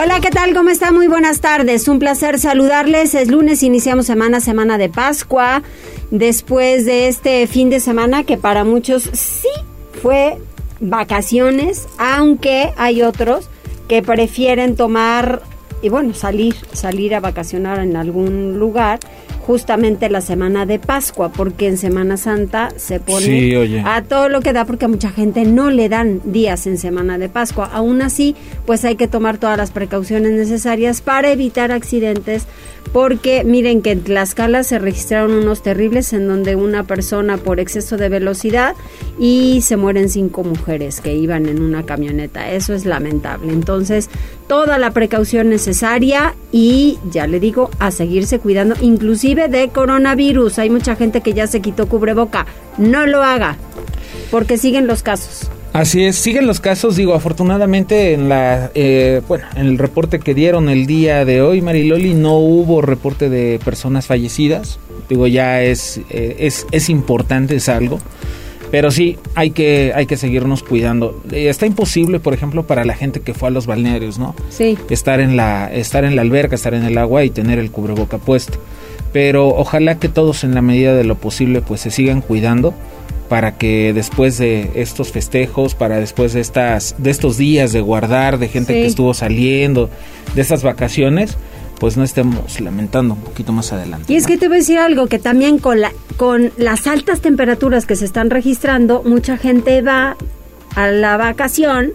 Hola, ¿qué tal? ¿Cómo está? Muy buenas tardes. Un placer saludarles. Es lunes, iniciamos semana, semana de Pascua. Después de este fin de semana que para muchos sí fue vacaciones, aunque hay otros que prefieren tomar y bueno, salir, salir a vacacionar en algún lugar justamente la semana de Pascua, porque en Semana Santa se pone a todo lo que da, porque a mucha gente no le dan días en Semana de Pascua. Aún así, pues hay que tomar todas las precauciones necesarias para evitar accidentes, porque miren que en Tlaxcala se registraron unos terribles en donde una persona por exceso de velocidad y se mueren cinco mujeres que iban en una camioneta. Eso es lamentable. Entonces, toda la precaución necesaria y ya le digo, a seguirse cuidando, inclusive de coronavirus. Hay mucha gente que ya se quitó cubreboca. No lo haga, porque siguen los casos. Así es, siguen los casos, digo, afortunadamente en la, eh, bueno, en el reporte que dieron el día de hoy, Mariloli, no hubo reporte de personas fallecidas, digo, ya es, eh, es, es importante, es algo, pero sí, hay que, hay que seguirnos cuidando. Eh, está imposible, por ejemplo, para la gente que fue a los balnearios, ¿no? Sí. Estar en la, estar en la alberca, estar en el agua y tener el cubreboca puesto pero ojalá que todos en la medida de lo posible pues se sigan cuidando para que después de estos festejos, para después de estas de estos días de guardar de gente que estuvo saliendo, de estas vacaciones, pues no estemos lamentando un poquito más adelante. Y es que te voy a decir algo que también con la con las altas temperaturas que se están registrando, mucha gente va a la vacación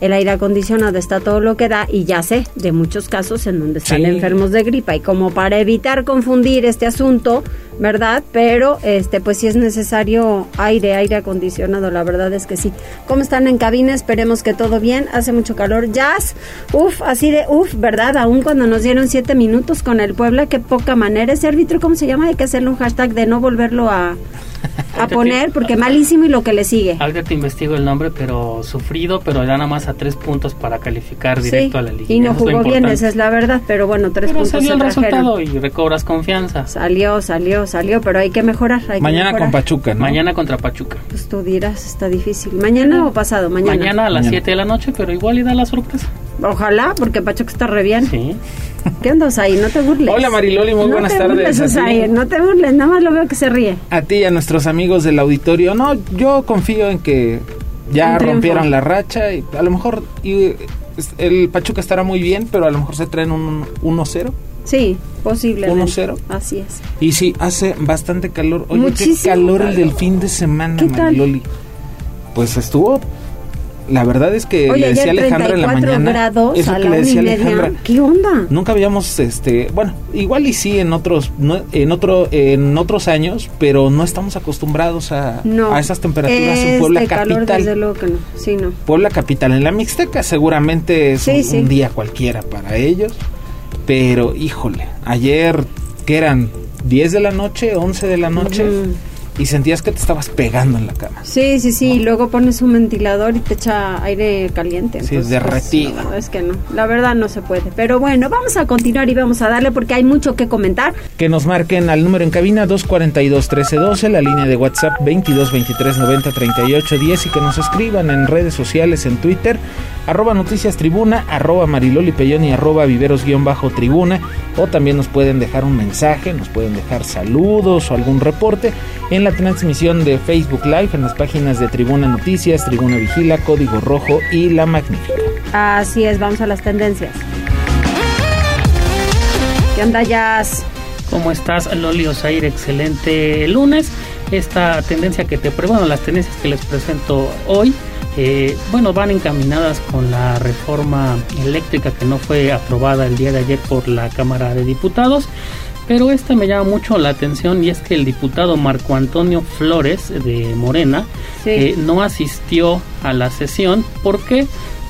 el aire acondicionado está todo lo que da y ya sé de muchos casos en donde están enfermos de gripa y como para evitar confundir este asunto, ¿verdad? Pero este pues si es necesario aire, aire acondicionado, la verdad es que sí. ¿Cómo están en cabina? Esperemos que todo bien. Hace mucho calor. Jazz, uf, así de uf, ¿verdad? Aún cuando nos dieron siete minutos con el Puebla, qué poca manera. Ese árbitro, ¿cómo se llama? Hay que hacerle un hashtag de no volverlo a a poner porque malísimo y lo que le sigue. Ahorita te investigo el nombre, pero sufrido, pero da nada más a tres puntos para calificar directo a la liga. Y no jugó bien, esa es la verdad, pero bueno, tres pero puntos. Salió el resultado y recobras confianza. Salió, salió, salió, pero hay que mejorar. Mañana con Pachuca, ¿no? Mañana contra Pachuca. Pues tú dirás, está difícil. ¿Mañana o pasado? Mañana. Mañana a las 7 de la noche, pero igual y da la sorpresa. Ojalá, porque Pachuca está re bien. Sí. ¿Qué onda, ahí? No te burles. Hola, Mariloli, muy buenas tardes. no te burles, nada más lo veo que se ríe. A ti y a nuestros amigos del auditorio. No, yo confío en que ya rompieron la racha y a lo mejor y, el Pachuca estará muy bien, pero a lo mejor se traen un 1-0. Sí, posible. 1-0. Así es. Y sí, hace bastante calor. Oye, qué calor, el del fin de semana, Mariloli. Pues estuvo la verdad es que le decía Alejandra en la mañana grados eso que le decía Alejandra qué onda nunca habíamos este bueno igual y sí en otros en otro en otros años pero no estamos acostumbrados a, a esas temperaturas en Puebla capital desde luego que no. Sí, no. Puebla capital en la Mixteca seguramente es un, día cualquiera para ellos pero híjole ayer que eran 10 de la noche 11 de la noche y sentías que te estabas pegando en la cama. Sí, sí, sí, y luego pones un ventilador y te echa aire caliente. sí, es derretido. es que no, la verdad no se puede. Pero bueno, vamos a continuar y vamos a darle porque hay mucho que comentar. Que nos marquen al número en cabina 242-1312, la línea de WhatsApp 2223903810 y que nos escriban en redes sociales, en Twitter, arroba noticias tribuna, arroba mariloli y arroba viveros-tribuna o también nos pueden dejar un mensaje, nos pueden dejar saludos o algún reporte en la transmisión de Facebook Live en las páginas de Tribuna Noticias, Tribuna Vigila, Código Rojo y La Magnífica. Así es, vamos a las tendencias. ¿Qué onda, Jazz? ¿Cómo estás, Loli Osair? Excelente lunes. Esta tendencia que te bueno, las tendencias que les presento hoy, eh, bueno, van encaminadas con la reforma eléctrica que no fue aprobada el día de ayer por la Cámara de Diputados. Pero esta me llama mucho la atención y es que el diputado Marco Antonio Flores de Morena eh, no asistió a la sesión. ¿Por qué?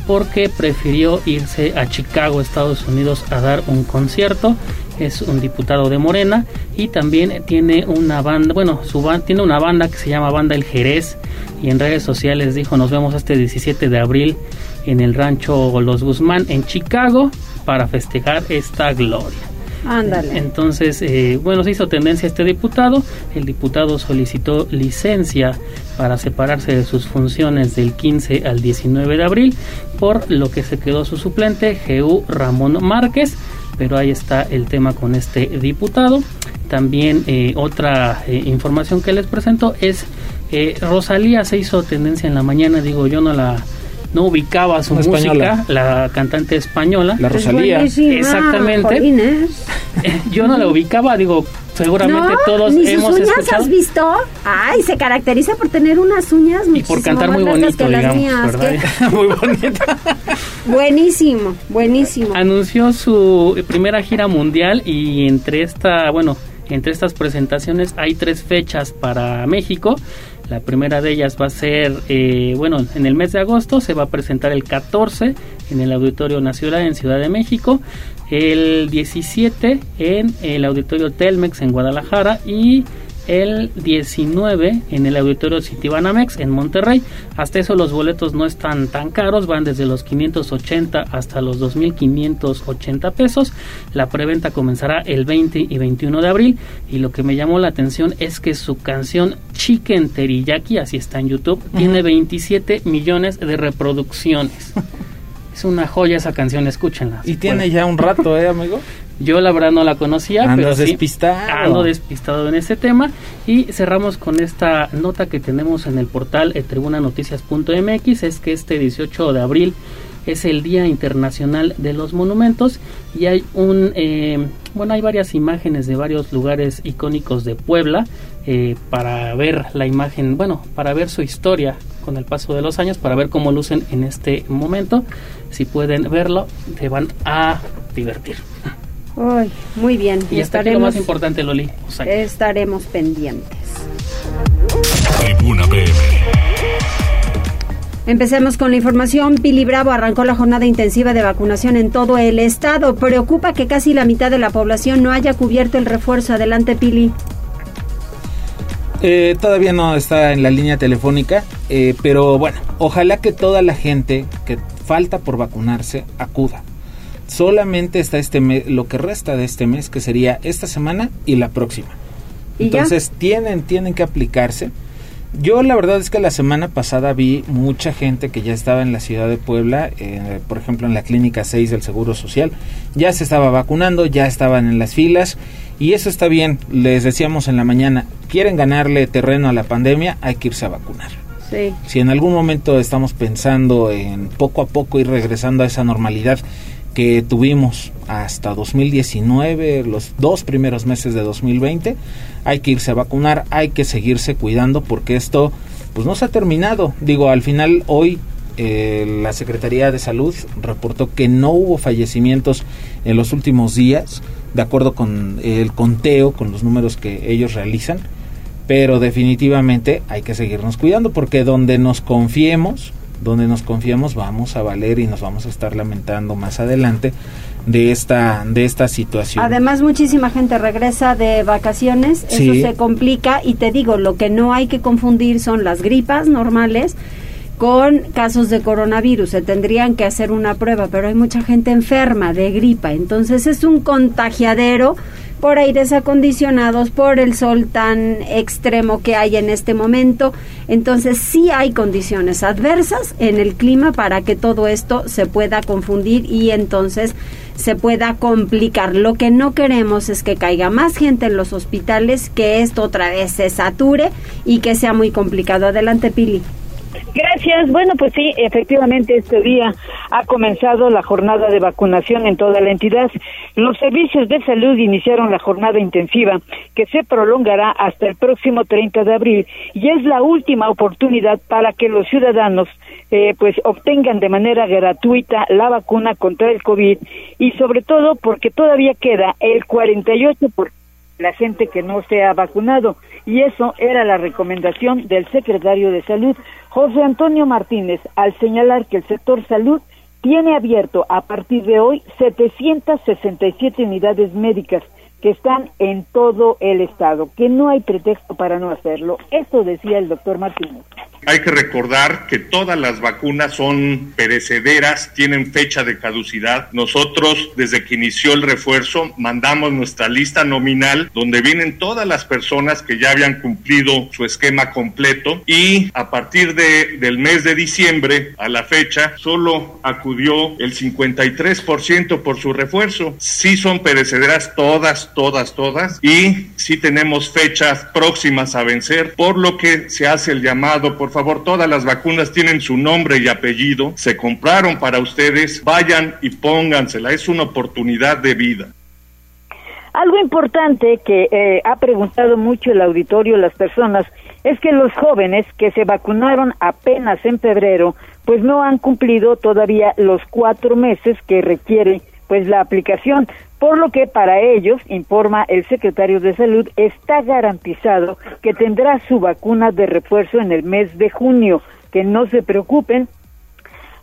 Porque prefirió irse a Chicago, Estados Unidos, a dar un concierto. es un diputado de Morena y también tiene una banda, bueno, su tiene una banda que se llama Banda El Jerez y en redes sociales dijo nos vemos este 17 de abril en el rancho Los Guzmán en Chicago para festejar esta gloria. Ándale. Entonces, eh, bueno, se hizo tendencia este diputado. El diputado solicitó licencia para separarse de sus funciones del 15 al 19 de abril, por lo que se quedó su suplente, G.U. Ramón Márquez. Pero ahí está el tema con este diputado. También eh, otra eh, información que les presento es Rosalía se hizo tendencia en la mañana, digo yo no la no ubicaba su música, la cantante española. La Rosalía. Exactamente. Yo no la ubicaba, digo, seguramente todos ni hemos sus uñas has visto? Ay, se caracteriza por tener unas uñas y por cantar muy bonito, digamos, muy bonita. buenísimo, buenísimo. Anunció su primera gira mundial y entre esta, bueno, entre estas presentaciones hay tres fechas para México. La primera de ellas va a ser, eh, bueno, en el mes de agosto se va a presentar el 14 en el Auditorio Nacional en Ciudad de México, el 17 en el Auditorio Telmex en Guadalajara y el 19 en el Auditorio Citibanamex en Monterrey. Hasta eso los boletos no están tan caros, van desde los 580 hasta los 2580 pesos. La preventa comenzará el 20 y 21 de abril y lo que me llamó la atención es que su canción Chicken Teriyaki, así está en YouTube, tiene 27 millones de reproducciones. Es una joya esa canción, escúchenla. Y tiene ya un rato, ¿eh, amigo? Yo la verdad no la conocía, ando pero despistado. ando despistado en ese tema. Y cerramos con esta nota que tenemos en el portal eh, tribunanoticias.mx, es que este 18 de abril es el Día Internacional de los Monumentos y hay un, eh, bueno, hay varias imágenes de varios lugares icónicos de Puebla eh, para ver la imagen, bueno, para ver su historia con el paso de los años, para ver cómo lucen en este momento. Si pueden verlo, te van a divertir. Uy, muy bien. Y estaremos, lo más importante, Loli. estaremos pendientes. Tribuna PM. Empecemos con la información. Pili Bravo arrancó la jornada intensiva de vacunación en todo el estado. Preocupa que casi la mitad de la población no haya cubierto el refuerzo. Adelante, Pili. Eh, todavía no está en la línea telefónica, eh, pero bueno, ojalá que toda la gente que falta por vacunarse acuda solamente está este mes, lo que resta de este mes, que sería esta semana y la próxima. Entonces tienen, tienen que aplicarse. Yo la verdad es que la semana pasada vi mucha gente que ya estaba en la ciudad de Puebla, eh, por ejemplo en la clínica 6 del Seguro Social, ya se estaba vacunando, ya estaban en las filas y eso está bien. Les decíamos en la mañana, quieren ganarle terreno a la pandemia, hay que irse a vacunar. Sí. Si en algún momento estamos pensando en poco a poco ir regresando a esa normalidad que tuvimos hasta 2019, los dos primeros meses de 2020, hay que irse a vacunar, hay que seguirse cuidando porque esto pues no se ha terminado. Digo, al final hoy eh, la Secretaría de Salud reportó que no hubo fallecimientos en los últimos días, de acuerdo con el conteo, con los números que ellos realizan, pero definitivamente hay que seguirnos cuidando porque donde nos confiemos, donde nos confiamos vamos a valer y nos vamos a estar lamentando más adelante de esta de esta situación. Además muchísima gente regresa de vacaciones, eso se complica y te digo, lo que no hay que confundir son las gripas normales con casos de coronavirus. Se tendrían que hacer una prueba, pero hay mucha gente enferma de gripa, entonces es un contagiadero por aires acondicionados, por el sol tan extremo que hay en este momento. Entonces sí hay condiciones adversas en el clima para que todo esto se pueda confundir y entonces se pueda complicar. Lo que no queremos es que caiga más gente en los hospitales, que esto otra vez se sature y que sea muy complicado. Adelante, Pili. Gracias. Bueno, pues sí, efectivamente este día ha comenzado la jornada de vacunación en toda la entidad. Los servicios de salud iniciaron la jornada intensiva que se prolongará hasta el próximo 30 de abril y es la última oportunidad para que los ciudadanos eh, pues obtengan de manera gratuita la vacuna contra el COVID y sobre todo porque todavía queda el 48 por la gente que no se ha vacunado y eso era la recomendación del secretario de Salud, José Antonio Martínez, al señalar que el sector salud tiene abierto a partir de hoy 767 unidades médicas que están en todo el estado, que no hay pretexto para no hacerlo. Eso decía el doctor Martínez. Hay que recordar que todas las vacunas son perecederas, tienen fecha de caducidad. Nosotros, desde que inició el refuerzo, mandamos nuestra lista nominal donde vienen todas las personas que ya habían cumplido su esquema completo y a partir de, del mes de diciembre a la fecha solo acudió el 53% por su refuerzo. Sí son perecederas todas, todas, todas y sí tenemos fechas próximas a vencer, por lo que se hace el llamado por por favor, todas las vacunas tienen su nombre y apellido, se compraron para ustedes, vayan y póngansela, es una oportunidad de vida. Algo importante que eh, ha preguntado mucho el auditorio, las personas, es que los jóvenes que se vacunaron apenas en febrero, pues no han cumplido todavía los cuatro meses que requiere pues la aplicación por lo que para ellos, informa el secretario de Salud, está garantizado que tendrá su vacuna de refuerzo en el mes de junio. Que no se preocupen,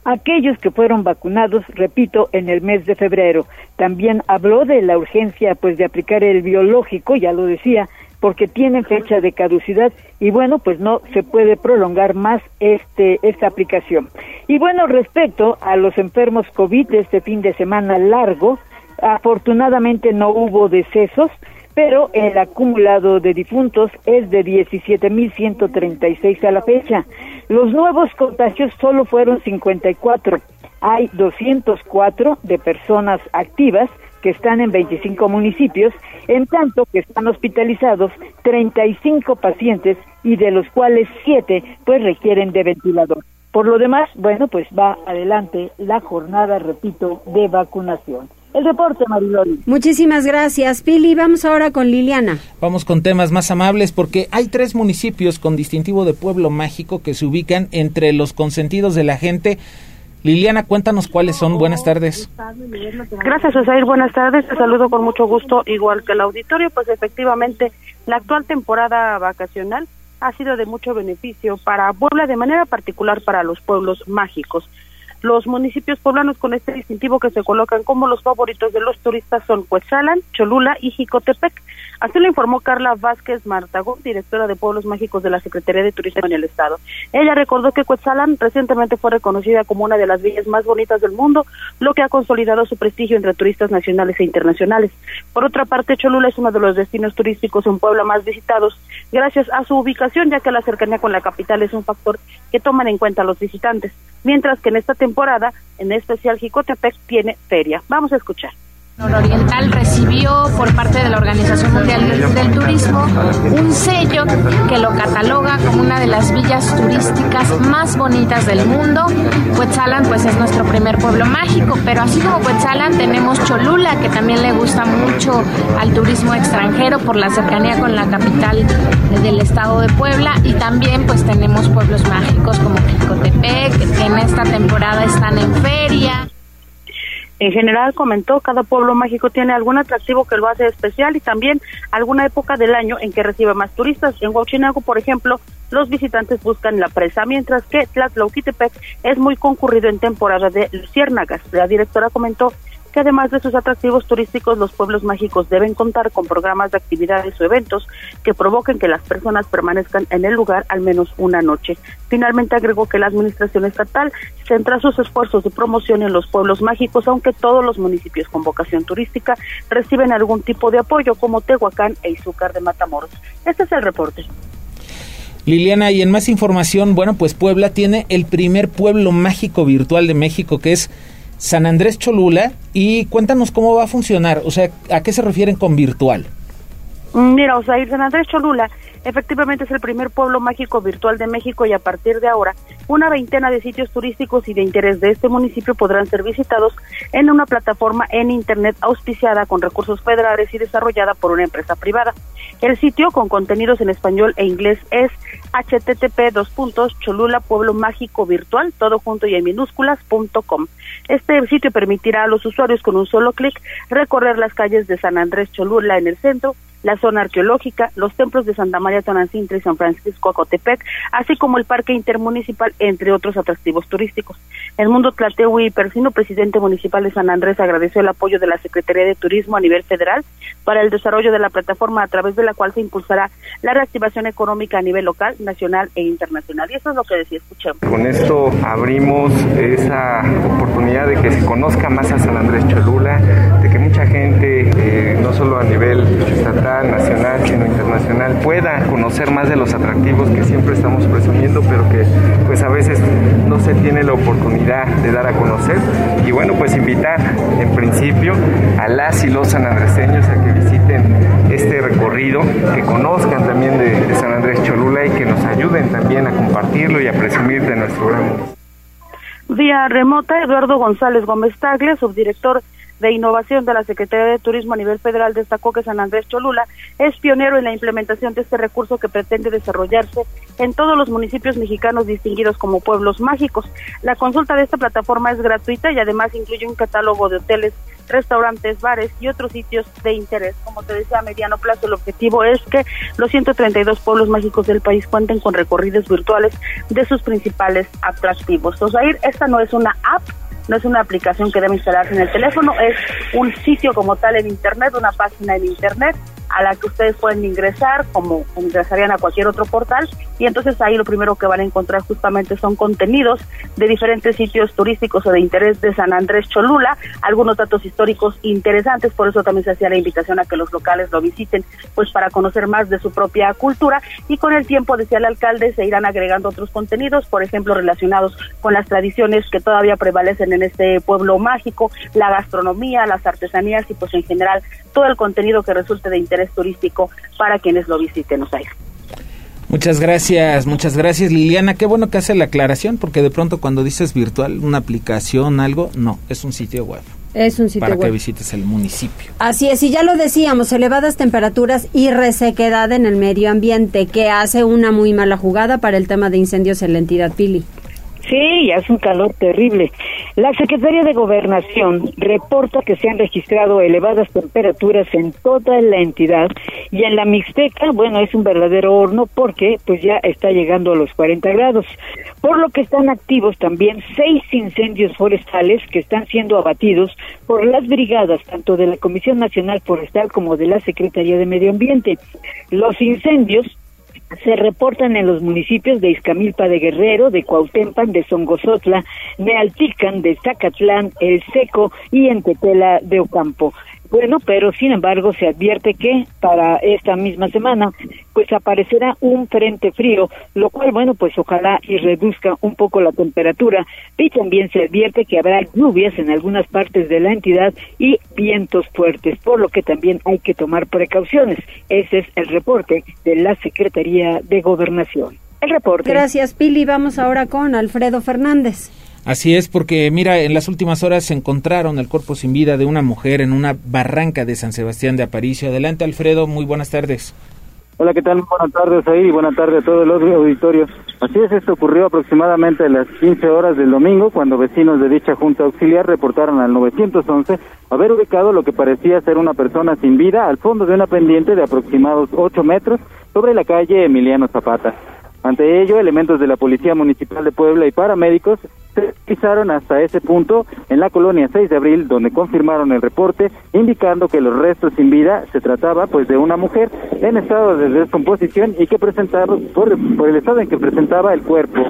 aquellos que fueron vacunados, repito, en el mes de febrero. También habló de la urgencia pues de aplicar el biológico, ya lo decía, porque tiene fecha de caducidad y bueno, pues no se puede prolongar más este esta aplicación. Y bueno, respecto a los enfermos COVID de este fin de semana largo, Afortunadamente no hubo decesos, pero el acumulado de difuntos es de 17.136 a la fecha. Los nuevos contagios solo fueron 54. Hay 204 de personas activas que están en 25 municipios, en tanto que están hospitalizados 35 pacientes y de los cuales 7 pues requieren de ventilador. Por lo demás, bueno, pues va adelante la jornada, repito, de vacunación. El reporte, Mariloli. Muchísimas gracias, Pili. Vamos ahora con Liliana. Vamos con temas más amables porque hay tres municipios con distintivo de pueblo mágico que se ubican entre los consentidos de la gente. Liliana, cuéntanos cuáles son. Buenas tardes. Gracias, Osair. Buenas tardes. Te saludo con mucho gusto, igual que el auditorio. Pues efectivamente, la actual temporada vacacional ha sido de mucho beneficio para Puebla, de manera particular para los pueblos mágicos. Los municipios poblanos con este distintivo que se colocan como los favoritos de los turistas son Cuetzalan, Cholula y Jicotepec. Así lo informó Carla Vázquez Martagón, directora de Pueblos Mágicos de la Secretaría de Turismo en el Estado. Ella recordó que Cuetzalan recientemente fue reconocida como una de las villas más bonitas del mundo, lo que ha consolidado su prestigio entre turistas nacionales e internacionales. Por otra parte, Cholula es uno de los destinos turísticos en Puebla más visitados, gracias a su ubicación, ya que la cercanía con la capital es un factor que toman en cuenta los visitantes mientras que en esta temporada, en especial Jicotepec, tiene feria. Vamos a escuchar. Nororiental recibió por parte de la Organización Mundial del Turismo un sello que lo cataloga como una de las villas turísticas más bonitas del mundo. Cuetzalan pues es nuestro primer pueblo mágico, pero así como Cuetzalan tenemos Cholula que también le gusta mucho al turismo extranjero por la cercanía con la capital del estado de Puebla y también pues tenemos pueblos mágicos como Quicotepec que en esta temporada están en feria. En general, comentó, cada pueblo mágico tiene algún atractivo que lo hace especial y también alguna época del año en que recibe más turistas. En Huachinago, por ejemplo, los visitantes buscan la presa, mientras que Tlatlauquitepec es muy concurrido en temporada de luciérnagas. La directora comentó además de sus atractivos turísticos, los pueblos mágicos deben contar con programas de actividades o eventos que provoquen que las personas permanezcan en el lugar al menos una noche. Finalmente agregó que la administración estatal centra sus esfuerzos de promoción en los pueblos mágicos, aunque todos los municipios con vocación turística reciben algún tipo de apoyo, como Tehuacán e Izúcar de Matamoros. Este es el reporte. Liliana, y en más información, bueno, pues Puebla tiene el primer pueblo mágico virtual de México, que es San Andrés Cholula y cuéntanos cómo va a funcionar, o sea, ¿a qué se refieren con virtual? Mira, o sea, San Andrés Cholula efectivamente es el primer pueblo mágico virtual de México y a partir de ahora una veintena de sitios turísticos y de interés de este municipio podrán ser visitados en una plataforma en Internet auspiciada con recursos federales y desarrollada por una empresa privada. El sitio, con contenidos en español e inglés, es http dos puntos cholula pueblo mágico virtual todo junto y en minúsculas.com. Este sitio permitirá a los usuarios con un solo clic recorrer las calles de San Andrés Cholula en el centro, la zona arqueológica, los templos de Santa María Tonancintra y San Francisco Acotepec, así como el Parque Intermunicipal, entre otros atractivos turísticos. El mundo Tlatehui Persino, presidente municipal de San Andrés, agradeció el apoyo de la Secretaría de Turismo a nivel federal para el desarrollo de la plataforma a través de la cual se impulsará la reactivación económica a nivel local, nacional e internacional. Y eso es lo que decía, escuchemos. Con esto abrimos esa oportunidad de que se conozca más a San Andrés Cholula, de que mucha gente, eh, no solo a nivel estatal, nacional, sino internacional, pueda conocer más de los atractivos que siempre estamos presumiendo, pero que pues a veces no se tiene la oportunidad de dar a conocer. Y bueno, pues invitar en principio a las y los sanandreseños a que visiten este recorrido, que conozcan también de, San Andrés Cholula y que nos ayuden también a compartirlo y a presumir de nuestro gran Vía remota, Eduardo González Gómez Tagle, subdirector de Innovación de la Secretaría de Turismo a nivel federal destacó que San Andrés Cholula es pionero en la implementación de este recurso que pretende desarrollarse en todos los municipios mexicanos distinguidos como pueblos mágicos. La consulta de esta plataforma es gratuita y además incluye un catálogo de hoteles, restaurantes, bares y otros sitios de interés. Como te decía, a mediano plazo el objetivo es que los 132 pueblos mágicos del país cuenten con recorridos virtuales de sus principales atractivos. Esta no es una app, no es una aplicación que debe instalarse en el teléfono, es un sitio como tal en Internet, una página en Internet a la que ustedes pueden ingresar como ingresarían a cualquier otro portal y entonces ahí lo primero que van a encontrar justamente son contenidos de diferentes sitios turísticos o de interés de San Andrés Cholula, algunos datos históricos interesantes, por eso también se hacía la invitación a que los locales lo visiten, pues para conocer más de su propia cultura y con el tiempo, decía el alcalde, se irán agregando otros contenidos, por ejemplo, relacionados con las tradiciones que todavía prevalecen en este pueblo mágico, la gastronomía, las artesanías y pues en general todo el contenido que resulte de interés turístico para quienes lo visiten, Osair. Muchas gracias, muchas gracias Liliana. Qué bueno que hace la aclaración porque de pronto cuando dices virtual, una aplicación, algo, no, es un sitio web. Es un sitio para web. que visites el municipio. Así es, y ya lo decíamos, elevadas temperaturas y resequedad en el medio ambiente, que hace una muy mala jugada para el tema de incendios en la entidad Pili. Sí, hace un calor terrible. La Secretaría de Gobernación reporta que se han registrado elevadas temperaturas en toda la entidad y en la Mixteca, bueno, es un verdadero horno porque pues ya está llegando a los 40 grados, por lo que están activos también seis incendios forestales que están siendo abatidos por las brigadas tanto de la Comisión Nacional Forestal como de la Secretaría de Medio Ambiente. Los incendios se reportan en los municipios de Izcamilpa de Guerrero, de Cuautempan, de Songozotla, de Altican, de Zacatlán, El Seco y en Tetela de Ocampo. Bueno, pero sin embargo se advierte que para esta misma semana pues aparecerá un frente frío, lo cual bueno pues ojalá y reduzca un poco la temperatura y también se advierte que habrá lluvias en algunas partes de la entidad y vientos fuertes, por lo que también hay que tomar precauciones. Ese es el reporte de la Secretaría de Gobernación. El reporte. Gracias, Pili. Vamos ahora con Alfredo Fernández. Así es, porque mira, en las últimas horas se encontraron el cuerpo sin vida de una mujer en una barranca de San Sebastián de Aparicio. Adelante, Alfredo, muy buenas tardes. Hola, ¿qué tal? Buenas tardes ahí y buenas tardes a todos los auditorios. Así es, esto ocurrió aproximadamente a las 15 horas del domingo, cuando vecinos de dicha junta auxiliar reportaron al 911 haber ubicado lo que parecía ser una persona sin vida al fondo de una pendiente de aproximados 8 metros sobre la calle Emiliano Zapata. Ante ello, elementos de la Policía Municipal de Puebla y paramédicos se pisaron hasta ese punto en la colonia 6 de abril, donde confirmaron el reporte, indicando que los restos sin vida se trataba pues de una mujer en estado de descomposición y que presentaba, por, por el estado en que presentaba el cuerpo.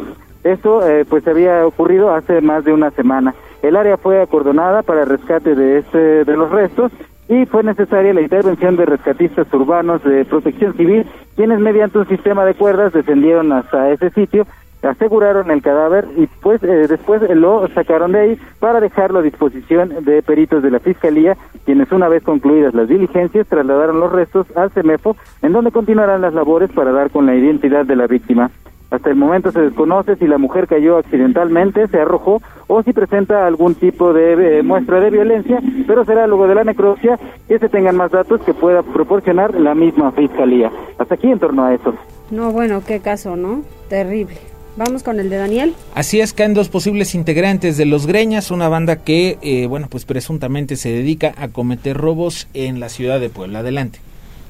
Esto eh, pues había ocurrido hace más de una semana. El área fue acordonada para el rescate de, este, de los restos y fue necesaria la intervención de rescatistas urbanos de protección civil, quienes mediante un sistema de cuerdas descendieron hasta ese sitio, aseguraron el cadáver y pues eh, después lo sacaron de ahí para dejarlo a disposición de peritos de la Fiscalía, quienes una vez concluidas las diligencias trasladaron los restos al CEMEFO, en donde continuarán las labores para dar con la identidad de la víctima. Hasta el momento se desconoce si la mujer cayó accidentalmente, se arrojó o si presenta algún tipo de eh, muestra de violencia, pero será luego de la necropsia que se tengan más datos que pueda proporcionar la misma fiscalía. Hasta aquí en torno a eso. No, bueno, qué caso, ¿no? Terrible. Vamos con el de Daniel. Así es, caen dos posibles integrantes de Los Greñas, una banda que, eh, bueno, pues presuntamente se dedica a cometer robos en la ciudad de Puebla. Adelante.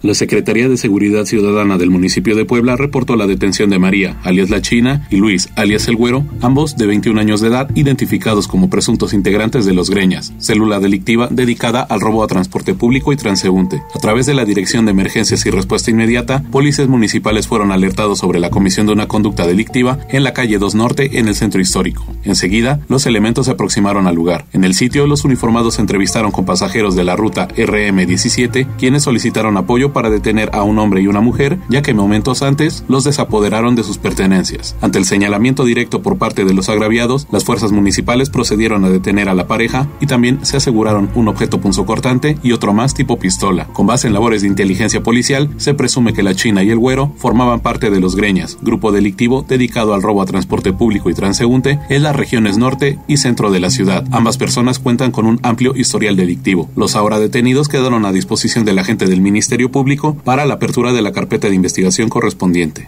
La Secretaría de Seguridad Ciudadana del municipio de Puebla reportó la detención de María, alias La China, y Luis, alias El Güero, ambos de 21 años de edad, identificados como presuntos integrantes de Los Greñas, célula delictiva dedicada al robo a transporte público y transeúnte. A través de la Dirección de Emergencias y Respuesta Inmediata, policías municipales fueron alertados sobre la comisión de una conducta delictiva en la calle 2 Norte en el centro histórico. Enseguida, los elementos se aproximaron al lugar. En el sitio, los uniformados entrevistaron con pasajeros de la ruta RM17, quienes solicitaron apoyo para detener a un hombre y una mujer, ya que momentos antes los desapoderaron de sus pertenencias. Ante el señalamiento directo por parte de los agraviados, las fuerzas municipales procedieron a detener a la pareja y también se aseguraron un objeto punzocortante y otro más tipo pistola. Con base en labores de inteligencia policial, se presume que la China y el Güero formaban parte de los Greñas, grupo delictivo dedicado al robo a transporte público y transeúnte en las regiones norte y centro de la ciudad. Ambas personas cuentan con un amplio historial delictivo. Los ahora detenidos quedaron a disposición del agente del Ministerio Público para la apertura de la carpeta de investigación correspondiente.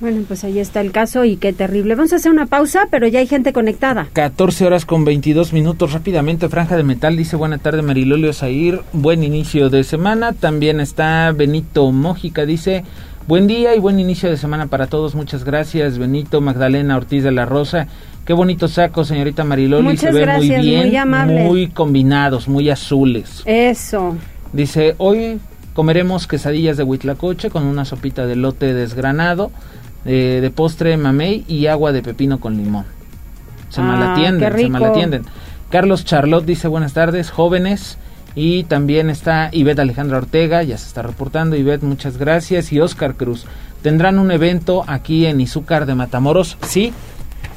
Bueno, pues ahí está el caso y qué terrible. Vamos a hacer una pausa, pero ya hay gente conectada. 14 horas con 22 minutos. Rápidamente, Franja de Metal dice buena tarde Marilolio Zair, buen inicio de semana. También está Benito Mójica, dice buen día y buen inicio de semana para todos. Muchas gracias, Benito Magdalena Ortiz de la Rosa. Qué bonito saco, señorita Mariloli. Muchas Se ve gracias, muy bien, muy amable. muy combinados, muy azules. Eso. Dice, hoy comeremos quesadillas de huitlacoche con una sopita de lote desgranado, eh, de postre mamey y agua de pepino con limón. Se Ah, malatienden, se malatienden. Carlos Charlotte dice buenas tardes, jóvenes. Y también está Ivette Alejandra Ortega, ya se está reportando. Ivette, muchas gracias. Y Oscar Cruz. ¿Tendrán un evento aquí en Izúcar de Matamoros? Sí.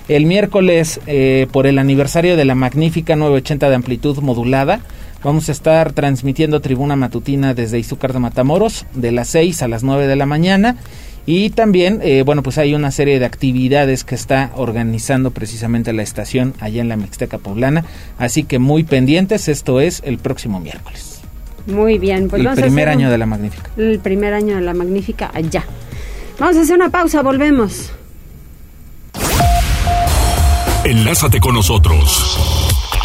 El miércoles, eh, por el aniversario de la magnífica 980 de amplitud modulada, vamos a estar transmitiendo tribuna matutina desde Izúcar de Matamoros, de las 6 a las 9 de la mañana. Y también, eh, bueno, pues hay una serie de actividades que está organizando precisamente la estación allá en la Mixteca Poblana. Así que muy pendientes, esto es el próximo miércoles. Muy bien. Pues el vamos a primer hacer un- año de la Magnífica. El primer año de la Magnífica allá. Vamos a hacer una pausa, volvemos. Enlázate con nosotros.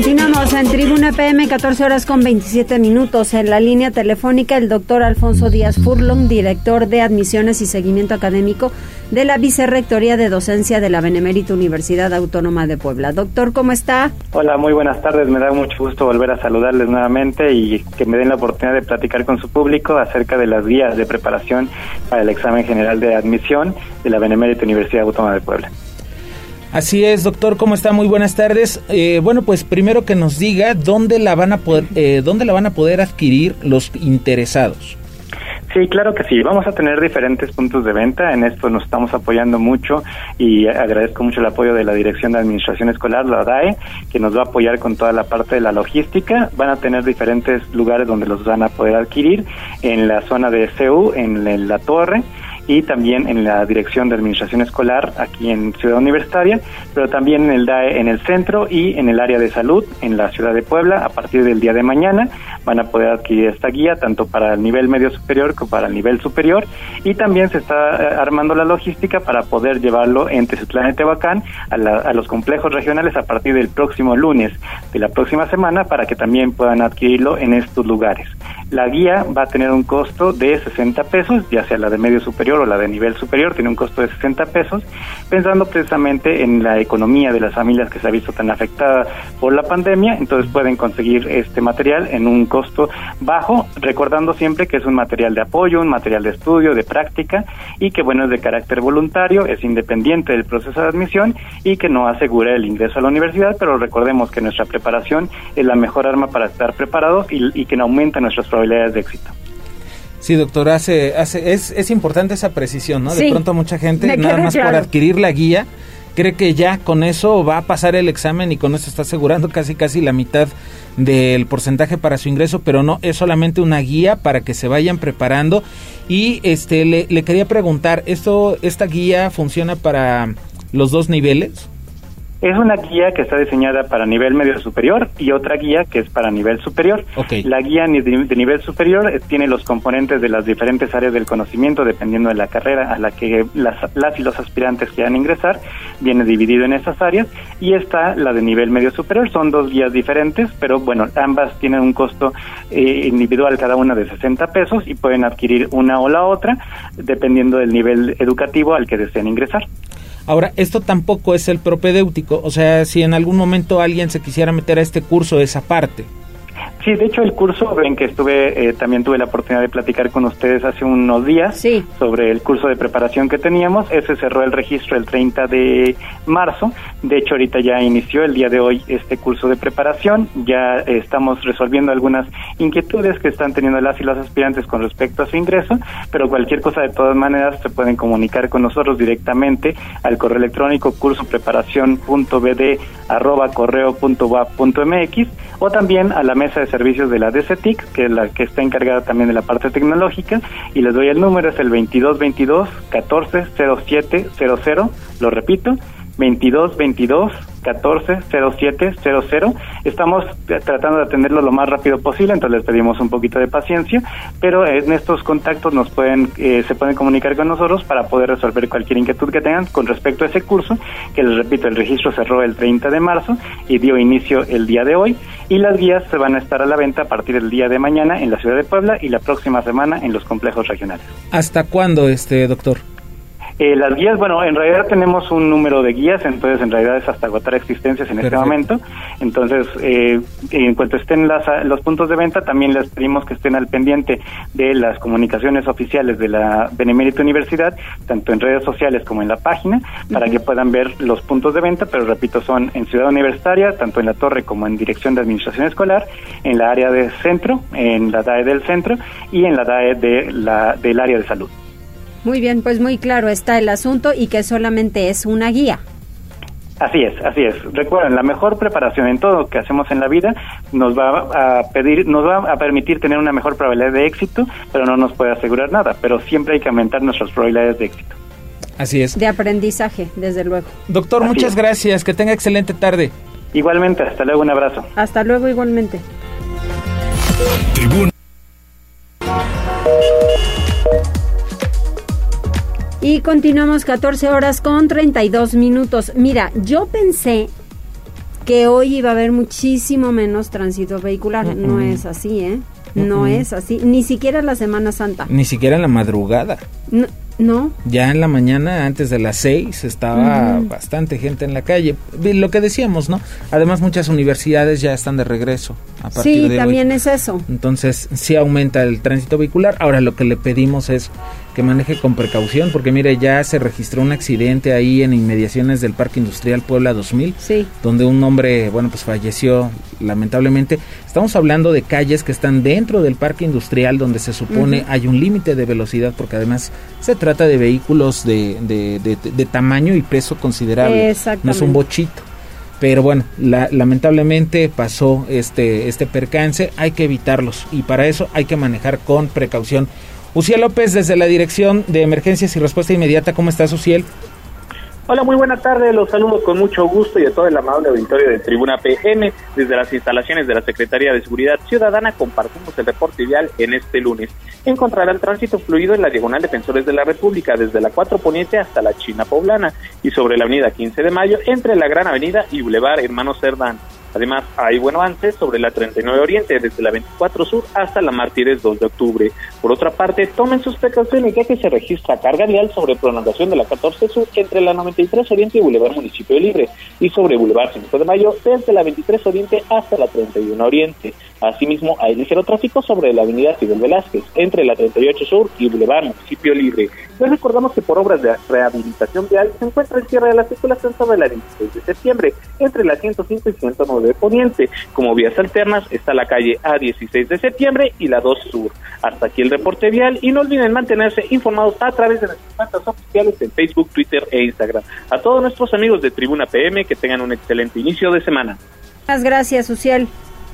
Continuamos en Tribuna PM, 14 horas con 27 minutos. En la línea telefónica, el doctor Alfonso Díaz Furlong, director de Admisiones y Seguimiento Académico de la Vicerrectoría de Docencia de la Benemérita Universidad Autónoma de Puebla. Doctor, ¿cómo está? Hola, muy buenas tardes. Me da mucho gusto volver a saludarles nuevamente y que me den la oportunidad de platicar con su público acerca de las guías de preparación para el examen general de admisión de la Benemérita Universidad Autónoma de Puebla. Así es, doctor, ¿cómo está? Muy buenas tardes. Eh, bueno, pues primero que nos diga dónde la van a poder, eh, dónde la van a poder adquirir los interesados. Sí, claro que sí. Vamos a tener diferentes puntos de venta. En esto nos estamos apoyando mucho y agradezco mucho el apoyo de la Dirección de Administración Escolar, la DAE, que nos va a apoyar con toda la parte de la logística. Van a tener diferentes lugares donde los van a poder adquirir en la zona de CEU, en la- la torre y también en la Dirección de Administración Escolar aquí en Ciudad Universitaria, pero también en el DAE en el centro y en el área de salud en la ciudad de Puebla. A partir del día de mañana van a poder adquirir esta guía tanto para el nivel medio superior como para el nivel superior y también se está eh, armando la logística para poder llevarlo entre Ciutlán y Tehuacán a, la- a los complejos regionales a partir del próximo lunes de la próxima semana para que también puedan adquirirlo en estos lugares. La guía va a tener un costo de 60 pesos, ya sea la de medio superior o la de nivel superior, tiene un costo de 60 pesos, pensando precisamente en la economía de las familias que se ha visto tan afectada por la pandemia, entonces pueden conseguir este material en un costo bajo, recordando siempre que es un material de apoyo, un material de estudio, de práctica y que bueno es de carácter voluntario, es independiente del proceso de admisión y que no asegura el ingreso a la universidad, pero recordemos que nuestra preparación es la mejor arma para estar preparados y, y que aumenta nuestras probabilidades de éxito. Sí, doctor, hace, hace, es, es importante esa precisión, ¿no? Sí, de pronto mucha gente, nada más por adquirir la guía, cree que ya con eso va a pasar el examen y con eso está asegurando casi casi la mitad del porcentaje para su ingreso, pero no, es solamente una guía para que se vayan preparando. Y este le, le quería preguntar, ¿esto, esta guía funciona para los dos niveles? Es una guía que está diseñada para nivel medio superior y otra guía que es para nivel superior. La guía de nivel superior eh, tiene los componentes de las diferentes áreas del conocimiento dependiendo de la carrera a la que las, las y los aspirantes quieran ingresar. Viene dividido en esas áreas y está la de nivel medio superior. Son dos guías diferentes, pero bueno, ambas tienen un costo eh, individual cada una de 60 pesos y pueden adquirir una o la otra dependiendo del nivel educativo al que deseen ingresar. Ahora, esto tampoco es el propedéutico, o sea, si en algún momento alguien se quisiera meter a este curso, esa parte. Sí, de hecho el curso, ven que estuve, eh, también tuve la oportunidad de platicar con ustedes hace unos días sobre el curso de preparación que teníamos. Ese cerró el registro el 30 de marzo. De hecho, ahorita ya inició el día de hoy este curso de preparación. Ya estamos resolviendo algunas inquietudes que están teniendo las y los aspirantes con respecto a su ingreso, pero cualquier cosa de todas maneras se pueden comunicar con nosotros directamente al correo electrónico cursopreparación.bd@correo.wap.mx o también a la mesa de servicios de la DCTIC, que es la que está encargada también de la parte tecnológica, y les doy el número, es el 2222 140700, lo repito, 2222 140700. Estamos tratando de atenderlo lo más rápido posible, entonces les pedimos un poquito de paciencia, pero en estos contactos nos pueden eh, se pueden comunicar con nosotros para poder resolver cualquier inquietud que tengan con respecto a ese curso, que les repito, el registro cerró el 30 de marzo y dio inicio el día de hoy y las guías se van a estar a la venta a partir del día de mañana en la ciudad de Puebla y la próxima semana en los complejos regionales. ¿Hasta cuándo, este doctor? Eh, las guías, bueno, en realidad tenemos un número de guías, entonces en realidad es hasta agotar existencias en este momento. Entonces, eh, en cuanto estén las, los puntos de venta, también les pedimos que estén al pendiente de las comunicaciones oficiales de la Benemérita Universidad, tanto en redes sociales como en la página, para que puedan ver los puntos de venta, pero repito, son en Ciudad Universitaria, tanto en la torre como en Dirección de Administración Escolar, en la área de centro, en la DAE del centro y en la DAE de la, del área de salud. Muy bien, pues muy claro está el asunto y que solamente es una guía. Así es, así es. Recuerden, la mejor preparación en todo lo que hacemos en la vida nos va a pedir, nos va a permitir tener una mejor probabilidad de éxito, pero no nos puede asegurar nada. Pero siempre hay que aumentar nuestras probabilidades de éxito. Así es. De aprendizaje, desde luego. Doctor, muchas gracias. Que tenga excelente tarde. Igualmente, hasta luego, un abrazo. Hasta luego, igualmente. Y continuamos 14 horas con 32 minutos. Mira, yo pensé que hoy iba a haber muchísimo menos tránsito vehicular. No es así, ¿eh? No es así. Ni siquiera la Semana Santa. Ni siquiera en la madrugada. No, no. Ya en la mañana, antes de las seis, estaba bastante gente en la calle. Lo que decíamos, ¿no? Además, muchas universidades ya están de regreso. A partir sí, también es eso. Entonces, sí aumenta el tránsito vehicular. Ahora, lo que le pedimos es que maneje con precaución, porque mire, ya se registró un accidente ahí en inmediaciones del Parque Industrial Puebla 2000, sí. donde un hombre, bueno, pues falleció lamentablemente. Estamos hablando de calles que están dentro del Parque Industrial, donde se supone hay un límite de velocidad, porque además se trata de vehículos de, de, tamaño y peso considerable, no es un bochito. Pero bueno, lamentablemente pasó este, este percance, hay que evitarlos y para eso hay que manejar con precaución. Uciel López, desde la Dirección de Emergencias y Respuesta Inmediata, ¿cómo estás, Uciel? Hola, muy buena tarde. Los saludo con mucho gusto y a todo el amable auditorio de Tribuna PM. Desde las instalaciones de la Secretaría de Seguridad Ciudadana compartimos el reporte vial en este lunes. Encontrarán tránsito fluido en la Diagonal Defensores de la República desde la 4 Poniente hasta la China Poblana y sobre la Avenida 15 de Mayo entre la Gran Avenida y Boulevard Hermano Cerdán. Además, hay buen avance sobre la 39 Oriente, desde la 24 Sur hasta la Martínez 2 de octubre. Por otra parte, tomen sus precauciones ya que se registra carga vial sobre prolongación de la 14 Sur entre la 93 Oriente y Boulevard Municipio Libre, y sobre Boulevard 5 de Mayo desde la 23 Oriente hasta la 31 Oriente. Asimismo, hay ligero tráfico sobre la avenida Fidel Velázquez, entre la 38 Sur y Boulevard Municipio Libre. Les recordamos que por obras de rehabilitación vial se encuentra el cierre de la circulación sobre la 26 de septiembre, entre la 105 y 109 de Poniente. Como vías alternas está la calle A16 de septiembre y la 2 Sur. Hasta aquí el reporte vial y no olviden mantenerse informados a través de nuestras cuentas oficiales en Facebook, Twitter e Instagram. A todos nuestros amigos de Tribuna PM que tengan un excelente inicio de semana. Muchas gracias, Uciel.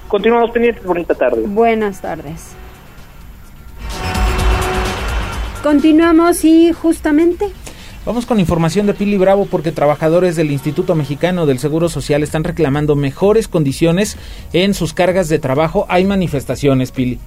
Continuamos pendientes. Bonita tarde. Buenas tardes. Continuamos y justamente Vamos con información de Pili Bravo porque trabajadores del Instituto Mexicano del Seguro Social están reclamando mejores condiciones en sus cargas de trabajo. Hay manifestaciones, Pili.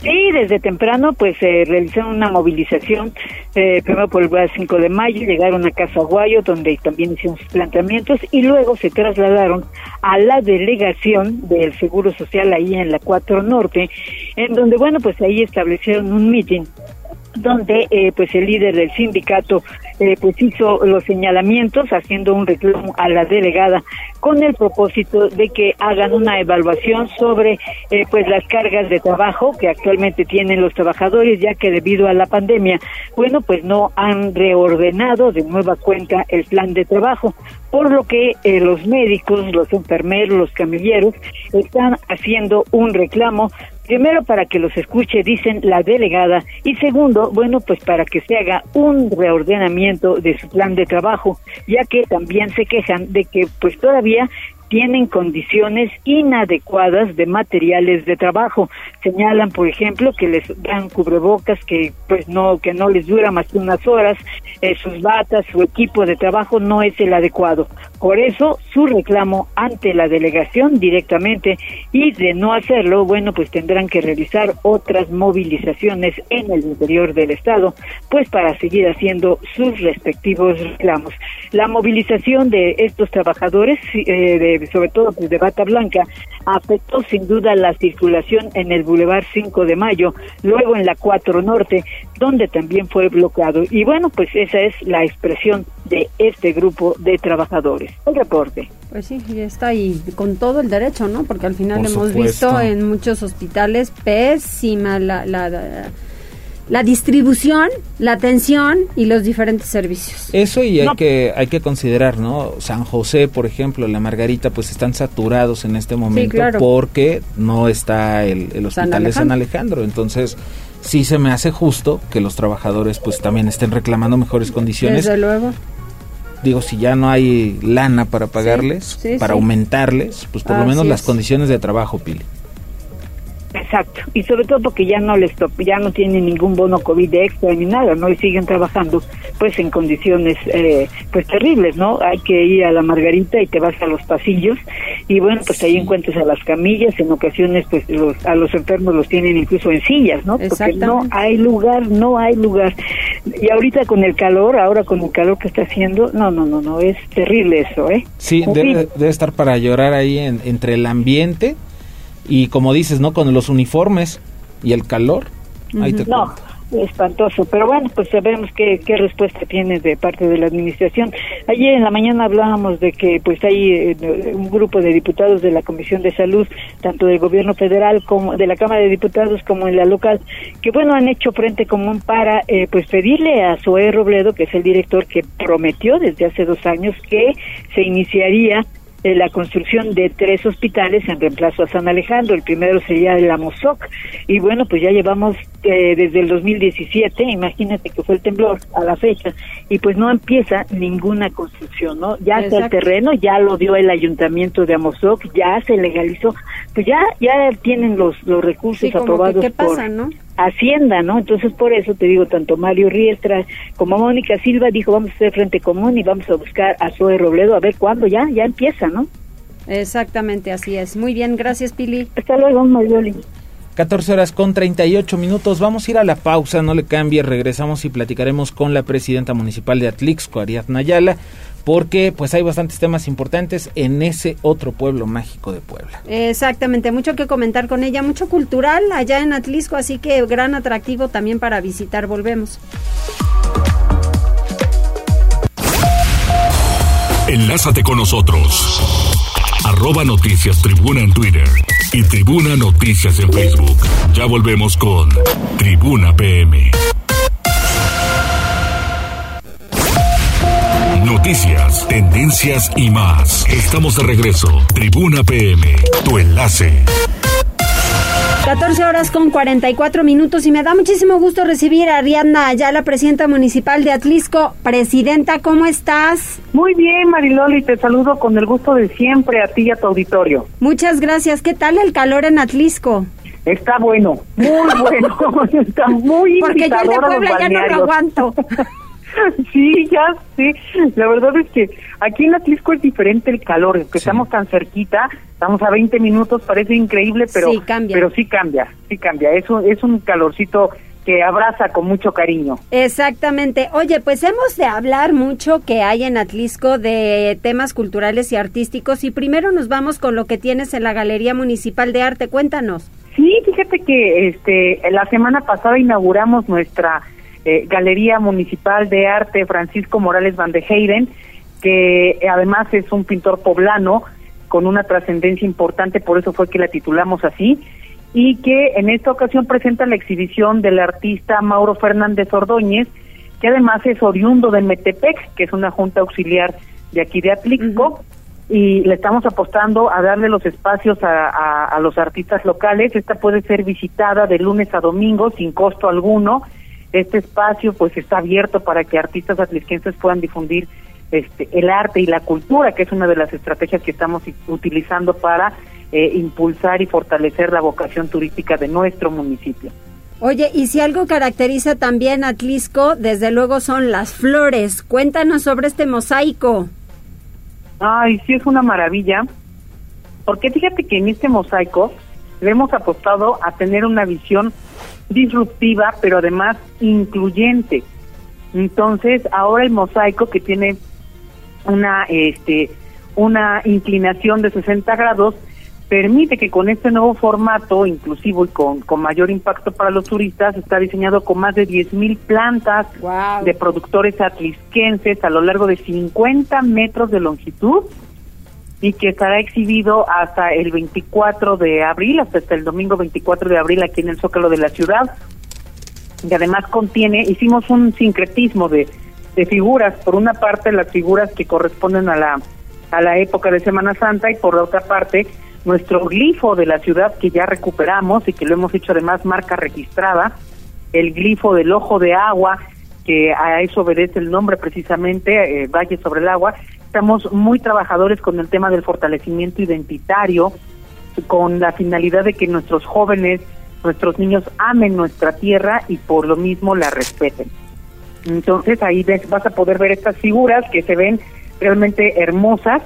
Sí, desde temprano pues se realizaron una movilización, eh, primero por el 5 de mayo, llegaron a Casa Guayo donde también hicieron sus planteamientos y luego se trasladaron a la delegación del Seguro Social ahí en la 4 Norte, en donde bueno pues ahí establecieron un meeting donde eh, pues el líder del sindicato eh, pues hizo los señalamientos haciendo un reclamo a la delegada con el propósito de que hagan una evaluación sobre eh, pues las cargas de trabajo que actualmente tienen los trabajadores ya que debido a la pandemia bueno pues no han reordenado de nueva cuenta el plan de trabajo por lo que los médicos los enfermeros los camilleros están haciendo un reclamo Primero, para que los escuche, dicen la delegada, y segundo, bueno, pues para que se haga un reordenamiento de su plan de trabajo, ya que también se quejan de que pues todavía tienen condiciones inadecuadas de materiales de trabajo. Señalan, por ejemplo, que les dan cubrebocas que pues no que no les dura más que unas horas, eh, sus batas, su equipo de trabajo no es el adecuado. Por eso su reclamo ante la delegación directamente y de no hacerlo, bueno, pues tendrán que realizar otras movilizaciones en el interior del estado, pues para seguir haciendo sus respectivos reclamos. La movilización de estos trabajadores eh, de sobre todo pues, de bata blanca, afectó sin duda la circulación en el Boulevard 5 de Mayo, luego en la 4 Norte, donde también fue bloqueado. Y bueno, pues esa es la expresión de este grupo de trabajadores. El reporte. Pues sí, y está ahí con todo el derecho, ¿no? Porque al final hemos visto en muchos hospitales pésima la, la la distribución, la atención y los diferentes servicios. Eso y hay que hay que considerar, ¿no? San José, por ejemplo, la Margarita, pues están saturados en este momento porque no está el, hospital de San Alejandro. Entonces, sí se me hace justo que los trabajadores pues también estén reclamando mejores condiciones. Desde luego. Digo, si ya no hay lana para pagarles, para aumentarles, pues por lo menos las condiciones de trabajo, Pili. Exacto, y sobre todo porque ya no les ya no tienen ningún bono COVID extra ni nada, ¿no? Y siguen trabajando pues en condiciones eh, pues terribles, ¿no? Hay que ir a la Margarita y te vas a los pasillos y bueno, pues ahí encuentras a las camillas, en ocasiones pues los, a los enfermos los tienen incluso en sillas, ¿no? Porque no hay lugar, no hay lugar. Y ahorita con el calor, ahora con el calor que está haciendo, no, no, no, no, es terrible eso, ¿eh? Sí, debe, debe, estar para llorar ahí en, entre el ambiente y como dices, ¿no? Con los uniformes y el calor. Ahí te no, espantoso. Pero bueno, pues sabemos qué, qué respuesta tiene de parte de la administración. Ayer en la mañana hablábamos de que pues hay eh, un grupo de diputados de la Comisión de Salud, tanto del gobierno federal como de la Cámara de Diputados como en la local, que bueno, han hecho frente común para eh, pues pedirle a Zoé Robledo, que es el director que prometió desde hace dos años que se iniciaría eh, la construcción de tres hospitales en reemplazo a San Alejandro. El primero sería el Amozoc. Y bueno, pues ya llevamos eh, desde el 2017, imagínate que fue el temblor a la fecha, y pues no empieza ninguna construcción, ¿no? Ya está el terreno, ya lo dio el ayuntamiento de Amozoc, ya se legalizó, pues ya ya tienen los, los recursos aprobados ¿qué pasa, ¿no? Hacienda, ¿no? Entonces por eso te digo, tanto Mario Riestra como Mónica Silva dijo, vamos a hacer frente común y vamos a buscar a Zoe Robledo a ver cuándo ya, ya empieza, ¿no? Exactamente, así es. Muy bien, gracias Pili. Hasta luego, Marioli. 14 horas con 38 minutos. Vamos a ir a la pausa, no le cambie. Regresamos y platicaremos con la presidenta municipal de Atlixco, Ariadna Ayala, porque pues hay bastantes temas importantes en ese otro pueblo mágico de Puebla. Exactamente, mucho que comentar con ella, mucho cultural allá en Atlixco, así que gran atractivo también para visitar. Volvemos. Enlázate con nosotros arroba noticias tribuna en Twitter y tribuna noticias en Facebook. Ya volvemos con Tribuna PM. Noticias, tendencias y más. Estamos de regreso. Tribuna PM, tu enlace. 14 horas con 44 minutos y me da muchísimo gusto recibir a Ariadna la presidenta municipal de Atlisco. Presidenta, ¿cómo estás? Muy bien, Mariloli, te saludo con el gusto de siempre a ti y a tu auditorio. Muchas gracias. ¿Qué tal el calor en Atlisco? Está bueno, muy bueno, está muy Porque yo el de Puebla ya no lo aguanto. Sí, ya sí. La verdad es que aquí en Atlisco es diferente el calor, que estamos tan cerquita, estamos a 20 minutos, parece increíble, pero Sí, cambia. pero sí cambia, sí cambia. Es un, es un calorcito que abraza con mucho cariño. Exactamente. Oye, pues hemos de hablar mucho que hay en Atlisco de temas culturales y artísticos y primero nos vamos con lo que tienes en la Galería Municipal de Arte. Cuéntanos. Sí, fíjate que este la semana pasada inauguramos nuestra eh, Galería Municipal de Arte Francisco Morales Van de Heyden, que además es un pintor poblano con una trascendencia importante, por eso fue que la titulamos así, y que en esta ocasión presenta la exhibición del artista Mauro Fernández Ordóñez, que además es oriundo de Metepec, que es una junta auxiliar de aquí de Atlixco, y le estamos apostando a darle los espacios a, a- a los artistas locales. Esta puede ser visitada de lunes a domingo sin costo alguno. Este espacio pues está abierto para que artistas atlisquenses puedan difundir este, el arte y la cultura, que es una de las estrategias que estamos utilizando para eh, impulsar y fortalecer la vocación turística de nuestro municipio. Oye, y si algo caracteriza también a Atlisco, desde luego son las flores. Cuéntanos sobre este mosaico. Ay, sí es una maravilla, porque fíjate que en este mosaico le hemos apostado a tener una visión disruptiva, pero además incluyente. Entonces, ahora el mosaico que tiene una este una inclinación de 60 grados permite que con este nuevo formato inclusivo y con, con mayor impacto para los turistas está diseñado con más de 10.000 plantas de productores atlisquenses a lo largo de 50 metros de longitud y que estará exhibido hasta el 24 de abril, hasta, el domingo 24 de abril aquí en el Zócalo de la ciudad. Y además contiene, hicimos un sincretismo de, de figuras, por una parte las figuras que corresponden a la, a la época de Semana Santa y por la otra parte nuestro glifo de la ciudad que ya recuperamos y que lo hemos hecho además marca registrada, el glifo del ojo de agua, que a eso obedece el nombre precisamente, eh, Valle sobre el Agua. Estamos muy trabajadores con el tema del fortalecimiento identitario, con la finalidad de que nuestros jóvenes, nuestros niños amen nuestra tierra y por lo mismo la respeten. Entonces ahí ves- vas a poder ver estas figuras que se ven realmente hermosas.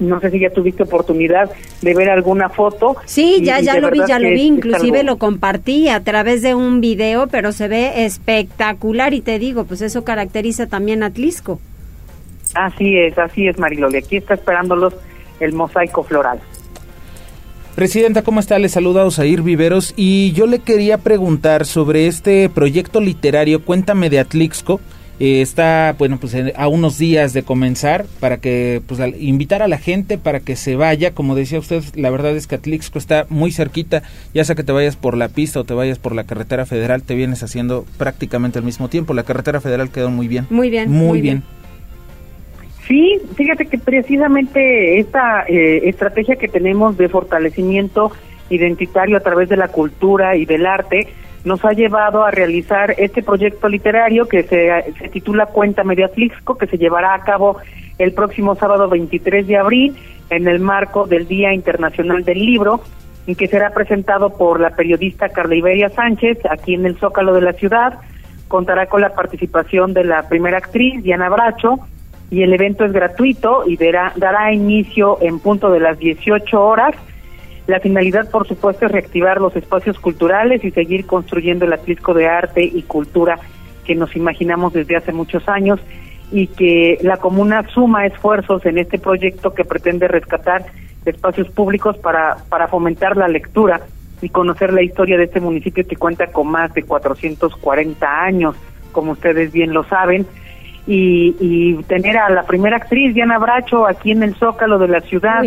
No sé si ya tuviste oportunidad de ver alguna foto. Sí, y- ya, ya lo vi, ya lo vi, inclusive algo- lo compartí a través de un video, pero se ve espectacular y te digo, pues eso caracteriza también a Atlisco. Así es, así es, Mariloli. Aquí está esperándolos el mosaico floral. Presidenta, ¿cómo está? Le saluda Osair Viveros y yo le quería preguntar sobre este proyecto literario Cuéntame de Atlixco. Eh, está, bueno, pues en- a unos días de comenzar para que, pues, al- invitar a la gente para que se vaya. Como decía usted, la verdad es que Atlixco está muy cerquita, ya sea que te vayas por la pista o te vayas por la carretera federal, te vienes haciendo prácticamente al mismo tiempo. La carretera federal quedó muy bien. Muy bien, Muy, muy bien. Sí, fíjate que precisamente esta eh, estrategia que tenemos de fortalecimiento identitario a través de la cultura y del arte nos ha llevado a realizar este proyecto literario que se, titula Cuéntame de Atlixco, que se llevará a cabo el próximo sábado 23 de abril en el marco del Día Internacional del Libro y que será presentado por la periodista Carla Iberia Sánchez aquí en el Zócalo de la ciudad. Contará con la participación de la primera actriz, Diana Bracho, y el evento es gratuito y verá- dará inicio en punto de las 18 horas. La finalidad, por supuesto, es reactivar los espacios culturales y seguir construyendo el Atlisco de arte y cultura que nos imaginamos desde hace muchos años y que la comuna suma esfuerzos en este proyecto que pretende rescatar espacios públicos para, para fomentar la lectura y conocer la historia de este municipio que cuenta con más de 440 años, como ustedes bien lo saben y, y tener a la primera actriz, Diana Bracho, aquí en el Zócalo de la ciudad,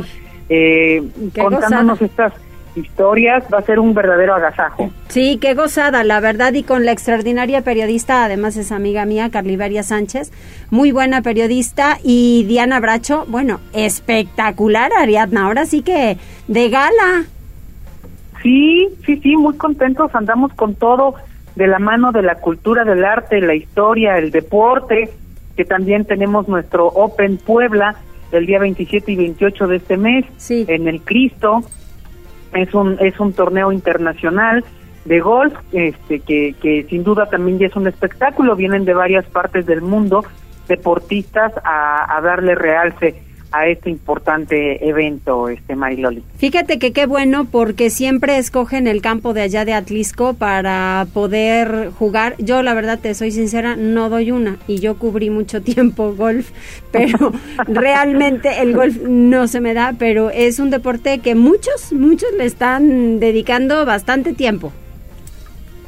eh, contándonos estas historias, va a ser un verdadero agasajo. Sí, qué gozada, la verdad, y con la extraordinaria periodista, además es amiga mía, Carliveria Sánchez, muy buena periodista, y Diana Bracho, bueno, espectacular, Ariadna, ahora sí que de gala. Sí, sí, sí, muy contentos, andamos con todo de la mano de la cultura, del arte, la historia, el deporte, que también tenemos nuestro Open Puebla el día 27 y 28 de este mes en el Cristo. Es un es un torneo internacional de golf, este que, que sin duda también ya es un espectáculo, vienen de varias partes del mundo deportistas a, a darle realce a este importante evento, este Mariloli. Fíjate que qué bueno porque siempre escogen el campo de allá de Atlisco para poder jugar. Yo la verdad te soy sincera, no doy una y yo cubrí mucho tiempo golf, pero realmente el golf no se me da, pero es un deporte que muchos, muchos le están dedicando bastante tiempo.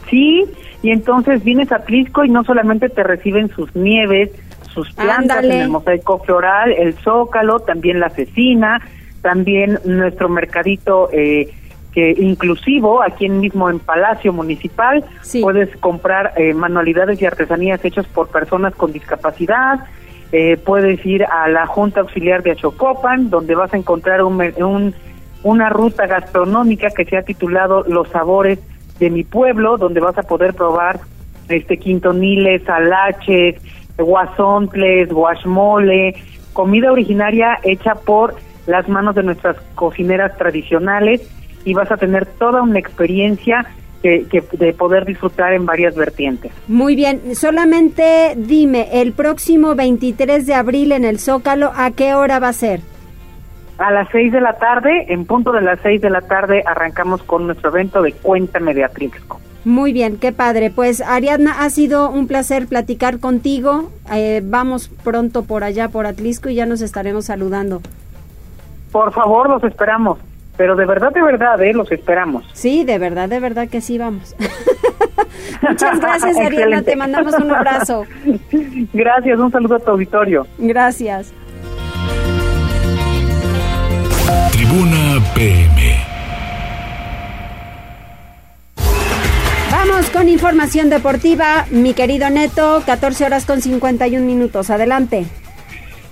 Sí, y entonces vienes a Atlisco y no solamente te reciben sus nieves, sus plantas en el mosaico floral, el zócalo, también la cecina, también nuestro mercadito eh, que inclusivo aquí mismo en Palacio Municipal puedes comprar eh, manualidades y artesanías hechas por personas con discapacidad. Eh, puedes ir a la Junta Auxiliar de Achocopan, donde vas a encontrar un, un, una ruta gastronómica que se ha titulado Los sabores de mi pueblo, donde vas a poder probar este quintoniles, alaches, guasontles, guasmole, comida originaria hecha por las manos de nuestras cocineras tradicionales y vas a tener toda una experiencia que, de poder disfrutar en varias vertientes. Muy bien, solamente dime, el próximo 23 de abril en el Zócalo, ¿a qué hora va a ser? A las 6 de la tarde, en punto de las 6 de la tarde, arrancamos con nuestro evento de Cuéntame de Atlixco. Muy bien, qué padre. Pues Ariadna, ha sido un placer platicar contigo. Eh, vamos pronto por allá, por Atlisco, y ya nos estaremos saludando. Por favor, los esperamos. Pero de verdad, de verdad, ¿eh? Los esperamos. Sí, de verdad, de verdad que sí, vamos. Muchas gracias, Ariadna. Te mandamos un abrazo. Gracias, un saludo a tu auditorio. Gracias. Tribuna PM. Vamos con información deportiva, mi querido Neto, 14 horas con 51 minutos. Adelante.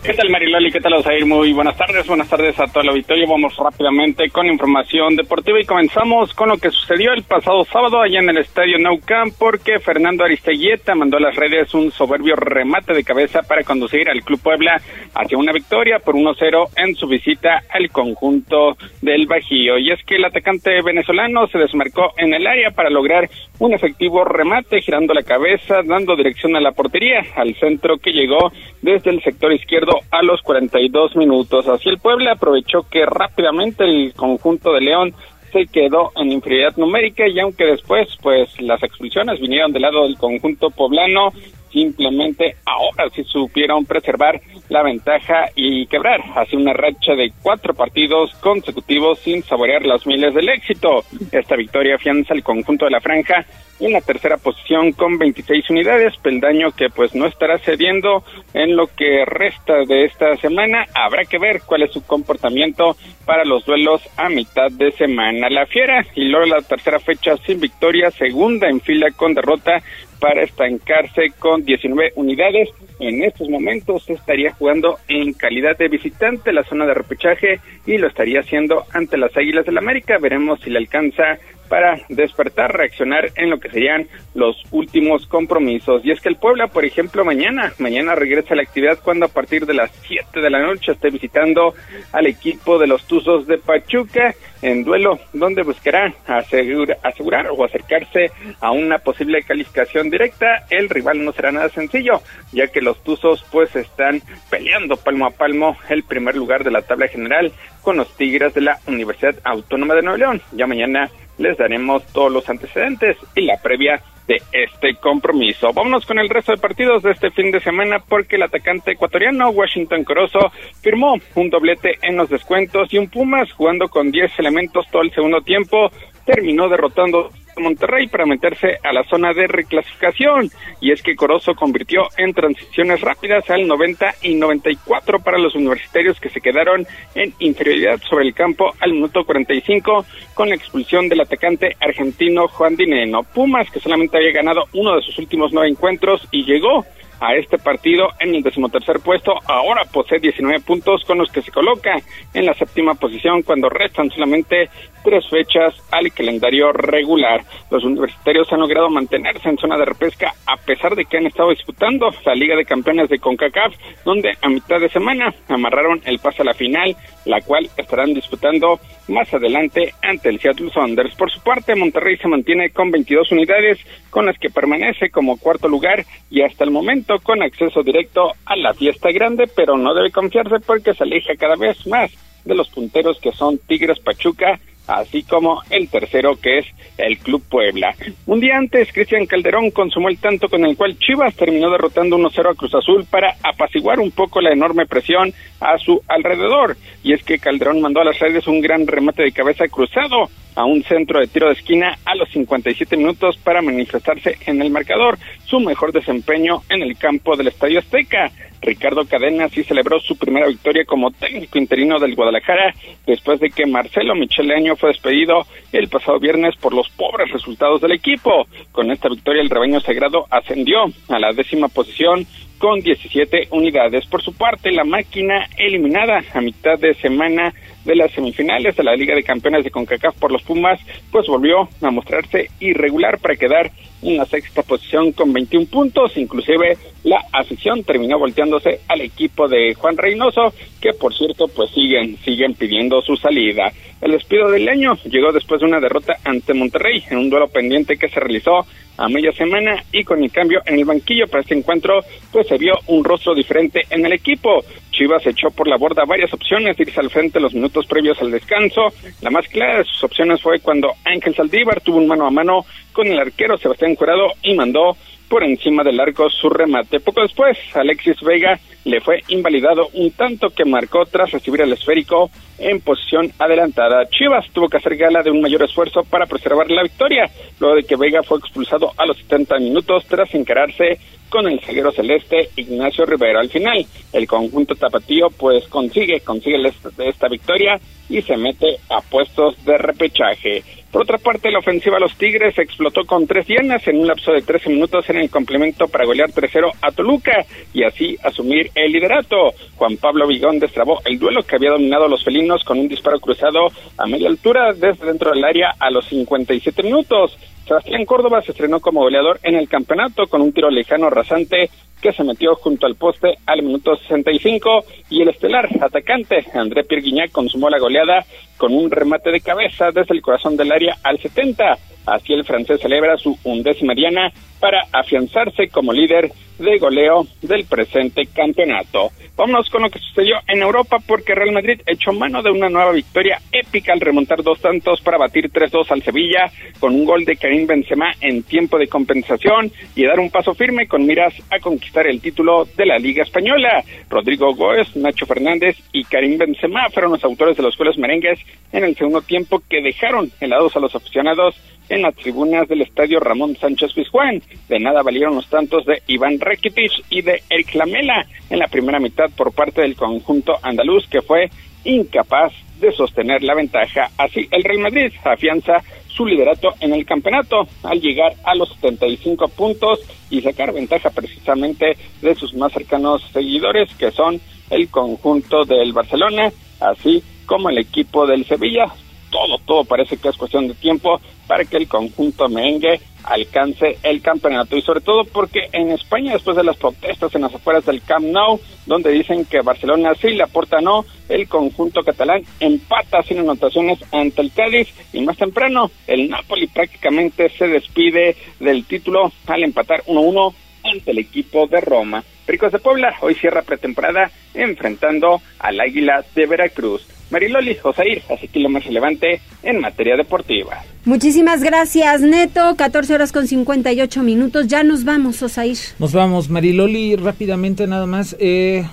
¿Qué tal Mariloli? ¿Qué tal Osair? Muy buenas tardes, buenas tardes a todo el auditorio. Vamos rápidamente con información deportiva y comenzamos con lo que sucedió el pasado sábado allá en el estadio Nou Camp porque Fernando Aristeguieta mandó a las redes un soberbio remate de cabeza para conducir al Club Puebla hacia una victoria por 1-0 en su visita al conjunto del Bajío. Y es que el atacante venezolano se desmarcó en el área para lograr un efectivo remate girando la cabeza, dando dirección a la portería, al centro que llegó desde el sector izquierdo a los 42 minutos. Así el Puebla aprovechó que rápidamente el conjunto de León se quedó en inferioridad numérica y aunque después pues las expulsiones vinieron del lado del conjunto poblano simplemente ahora sí supieron preservar la ventaja y quebrar hacia una racha de cuatro partidos consecutivos sin saborear las miles del éxito. Esta victoria afianza el conjunto de la franja en la tercera posición con 26 unidades, peldaño que pues no estará cediendo en lo que resta de esta semana. Habrá que ver cuál es su comportamiento para los duelos a mitad de semana. La Fiera y luego la tercera fecha sin victoria, segunda en fila con derrota para estancarse con 19 unidades. En estos momentos estaría jugando en calidad de visitante la zona de repechaje y lo estaría haciendo ante las Águilas del la América. Veremos si le alcanza para despertar, reaccionar en lo que serían los últimos compromisos. Y es que el Puebla, por ejemplo, mañana, mañana regresa a la actividad cuando a partir de las 7 de la noche esté visitando al equipo de los Tuzos de Pachuca en duelo donde buscará asegurar o acercarse a una posible calificación directa. El rival no será nada sencillo, ya que los Tuzos pues están peleando palmo a palmo el primer lugar de la tabla general con los Tigres de la Universidad Autónoma de Nuevo León. Ya mañana les daremos todos los antecedentes y la previa de este compromiso. Vámonos con el resto de partidos de este fin de semana porque el atacante ecuatoriano Washington Corozo firmó un doblete en los descuentos y un Pumas jugando con 10 elementos todo el segundo tiempo terminó derrotando Monterrey para meterse a la zona de reclasificación. Y es que Corozo convirtió en transiciones rápidas al 90 y 94 para los universitarios que se quedaron en inferioridad sobre el campo al minuto 45 con la expulsión del atacante argentino Juan Dineno. Pumas, que solamente había ganado uno de sus últimos nueve encuentros y llegó a este partido en el decimotercer puesto. Ahora posee 19 puntos con los que se coloca en la séptima posición cuando restan solamente tres fechas al calendario regular. Los universitarios han logrado mantenerse en zona de repesca a pesar de que han estado disputando la Liga de Campeones de CONCACAF, donde a mitad de semana amarraron el pase a la final, la cual estarán disputando más adelante ante el Seattle Saunders. Por su parte, Monterrey se mantiene con 22 unidades, con las que permanece como cuarto lugar y hasta el momento con acceso directo a la fiesta grande, pero no debe confiarse porque se aleja cada vez más de los punteros que son Tigres Pachuca así como el tercero que es el Club Puebla. Un día antes, Cristian Calderón consumó el tanto con el cual Chivas terminó derrotando 1-0 a Cruz Azul para apaciguar un poco la enorme presión a su alrededor. Y es que Calderón mandó a las redes un gran remate de cabeza cruzado a un centro de tiro de esquina a los 57 minutos para manifestarse en el marcador, su mejor desempeño en el campo del Estadio Azteca. Ricardo Cadena sí celebró su primera victoria como técnico interino del Guadalajara después de que Marcelo Micheleño fue despedido el pasado viernes por los pobres resultados del equipo. Con esta victoria el rebaño sagrado ascendió a la décima posición con 17 unidades. Por su parte, la máquina eliminada a mitad de semana de las semifinales de la Liga de Campeones de CONCACAF por los Pumas, pues volvió a mostrarse irregular para quedar en la sexta posición con 21 puntos. Inclusive la afición terminó volteándose al equipo de Juan Reynoso, que por cierto pues siguen, siguen pidiendo su salida. El despido del año llegó después de una derrota ante Monterrey en un duelo pendiente que se realizó a media semana y con el cambio en el banquillo para este encuentro pues se vio un rostro diferente en el equipo. Chivas echó por la borda varias opciones de irse al frente los minutos previos al descanso. La más clara de sus opciones fue cuando Ángel Saldívar tuvo un mano a mano con el arquero Sebastián Curado y mandó por encima del arco su remate. Poco después, Alexis Vega le fue invalidado un tanto que marcó tras recibir el esférico en posición adelantada. Chivas tuvo que hacer gala de un mayor esfuerzo para preservar la victoria, luego de que Vega fue expulsado a los 70 minutos tras encararse con el zaguero celeste Ignacio Rivera. Al final, el conjunto tapatío pues consigue, consigue esta victoria y se mete a puestos de repechaje. Por otra parte, la ofensiva de los Tigres explotó con tres dianas en un lapso de 13 minutos en el complemento para golear 3-0 a Toluca y así asumir el liderato. Juan Pablo Vigón destrabó el duelo que había dominado a los felinos con un disparo cruzado a media altura desde dentro del área a los 57 minutos. Sebastián Córdoba se estrenó como goleador en el campeonato con un tiro lejano rasante que se metió junto al poste al minuto 65 y el estelar atacante André Pierguiñac consumó la goleada con un remate de cabeza desde el corazón del área al 70. Así el francés celebra su undécima diana para afianzarse como líder de goleo del presente campeonato. Vámonos con lo que sucedió en Europa porque Real Madrid echó mano de una nueva victoria épica al remontar dos tantos para batir 3-2 al Sevilla con un gol de Karim Benzema en tiempo de compensación y dar un paso firme con miras a conquistar el título de la Liga Española. Rodrigo Góez, Nacho Fernández y Karim Benzema fueron los autores de los goles merengues en el segundo tiempo que dejaron helados a los aficionados en las tribunas del estadio Ramón Sánchez Pizjuán. De nada valieron los tantos de Iván Rekitic y de Eric Lamela en la primera mitad por parte del conjunto andaluz que fue incapaz de sostener la ventaja. Así el Real Madrid afianza su liderato en el campeonato al llegar a los 75 puntos y sacar ventaja precisamente de sus más cercanos seguidores que son el conjunto del Barcelona, así como el equipo del Sevilla todo, todo parece que es cuestión de tiempo para que el conjunto merengue alcance el campeonato y sobre todo porque en España después de las protestas en las afueras del Camp Nou donde dicen que Barcelona sí le aporta no el conjunto catalán empata sin anotaciones ante el Cádiz y más temprano el Napoli prácticamente se despide del título al empatar 1-1 ante el equipo de Roma. Ricos de Puebla hoy cierra pretemporada enfrentando al Águila de Veracruz. Mariloli Osair, así que lo más relevante en materia deportiva. Muchísimas gracias, Neto. 14 horas con 58 minutos. Ya nos vamos, Osair. Nos vamos, Mariloli, rápidamente nada más. Eh,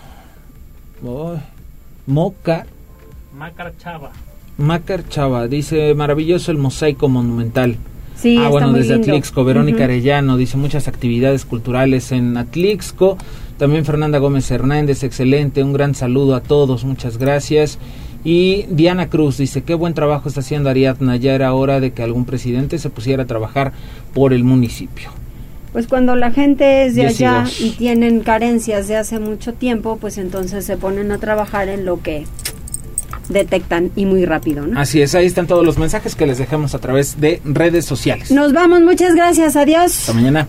oh, Moca. Macar Chava. Macar Chava, dice, maravilloso el mosaico monumental. Sí, ah, bueno, desde lindo. Atlixco, Verónica Arellano dice muchas actividades culturales en Atlixco. También Fernanda Gómez Hernández, excelente, un gran saludo a todos, muchas gracias. Y Diana Cruz dice, qué buen trabajo está haciendo Ariadna, ya era hora de que algún presidente se pusiera a trabajar por el municipio. Pues cuando la gente es de allá y tienen carencias de hace mucho tiempo, pues entonces se ponen a trabajar en lo que detectan y muy rápido, ¿no? Así es, ahí están todos los mensajes que les dejamos a través de redes sociales. Nos vamos, muchas gracias, adiós. Hasta mañana.